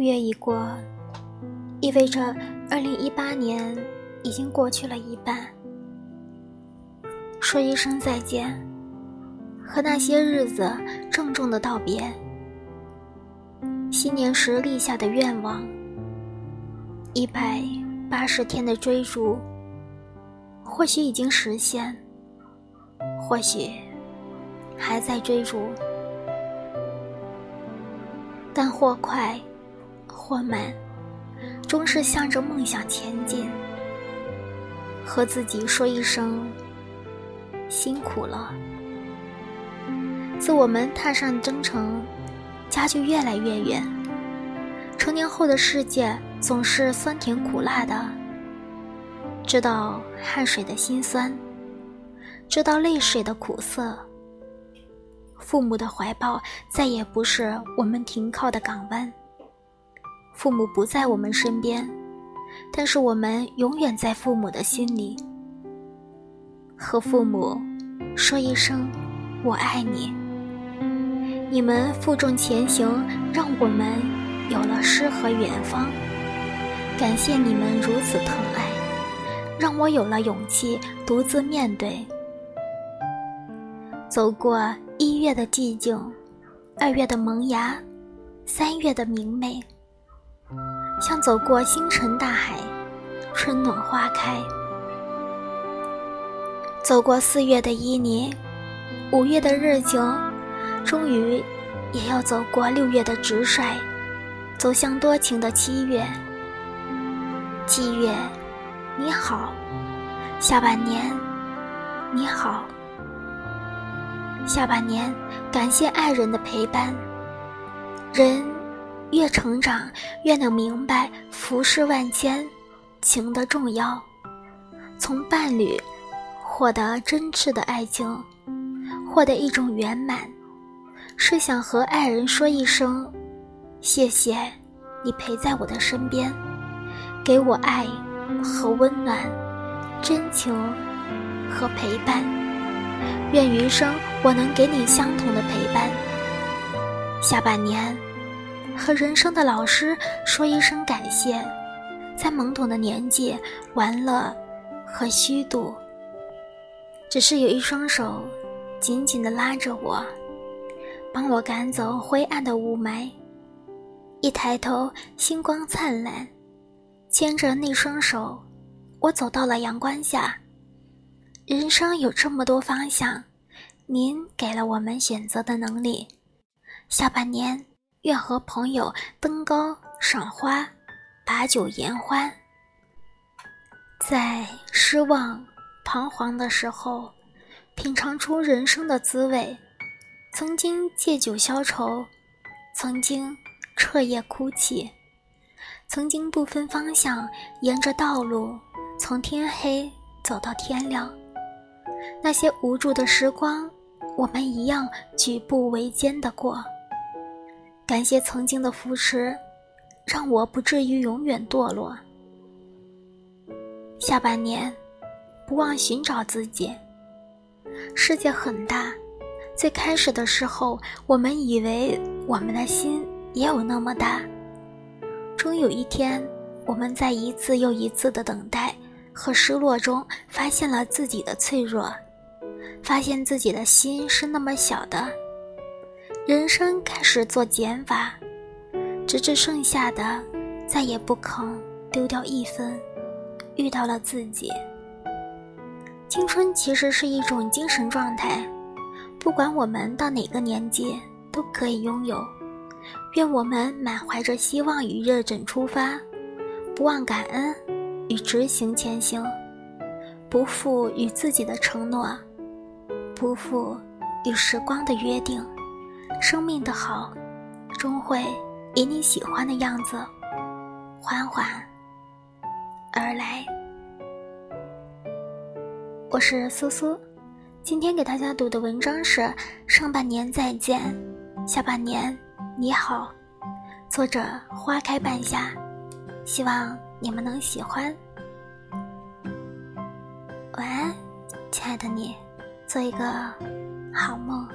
月已过，意味着二零一八年已经过去了一半。说一声再见，和那些日子郑重的道别。新年时立下的愿望，一百八十天的追逐，或许已经实现，或许还在追逐。但或快，或慢，终是向着梦想前进。和自己说一声。辛苦了。自我们踏上征程，家就越来越远。成年后的世界总是酸甜苦辣的，知道汗水的辛酸，知道泪水的苦涩。父母的怀抱再也不是我们停靠的港湾。父母不在我们身边，但是我们永远在父母的心里。和父母说一声“我爱你”。你们负重前行，让我们有了诗和远方。感谢你们如此疼爱，让我有了勇气独自面对。走过一月的寂静，二月的萌芽，三月的明媚，像走过星辰大海，春暖花开。走过四月的旖旎，五月的热情，终于也要走过六月的直率，走向多情的七月。七月，你好；下半年，你好。下半年，感谢爱人的陪伴。人越成长，越能明白浮世万千，情的重要。从伴侣。获得真挚的爱情，获得一种圆满，是想和爱人说一声：“谢谢，你陪在我的身边，给我爱和温暖，真情和陪伴。愿余生我能给你相同的陪伴。”下半年，和人生的老师说一声感谢，在懵懂的年纪，玩乐和虚度。只是有一双手，紧紧地拉着我，帮我赶走灰暗的雾霾。一抬头，星光灿烂，牵着那双手，我走到了阳光下。人生有这么多方向，您给了我们选择的能力。下半年，愿和朋友登高赏花，把酒言欢。在失望。彷徨的时候，品尝出人生的滋味。曾经借酒消愁，曾经彻夜哭泣，曾经不分方向，沿着道路从天黑走到天亮。那些无助的时光，我们一样举步维艰的过。感谢曾经的扶持，让我不至于永远堕落。下半年。不忘寻找自己。世界很大，最开始的时候，我们以为我们的心也有那么大。终有一天，我们在一次又一次的等待和失落中，发现了自己的脆弱，发现自己的心是那么小的。人生开始做减法，直至剩下的再也不肯丢掉一分，遇到了自己。青春其实是一种精神状态，不管我们到哪个年纪都可以拥有。愿我们满怀着希望与热忱出发，不忘感恩与执行前行，不负与自己的承诺，不负与时光的约定。生命的好，终会以你喜欢的样子缓缓而来。我是苏苏，今天给大家读的文章是《上半年再见，下半年你好》，作者花开半夏，希望你们能喜欢。晚安，亲爱的你，做一个好梦。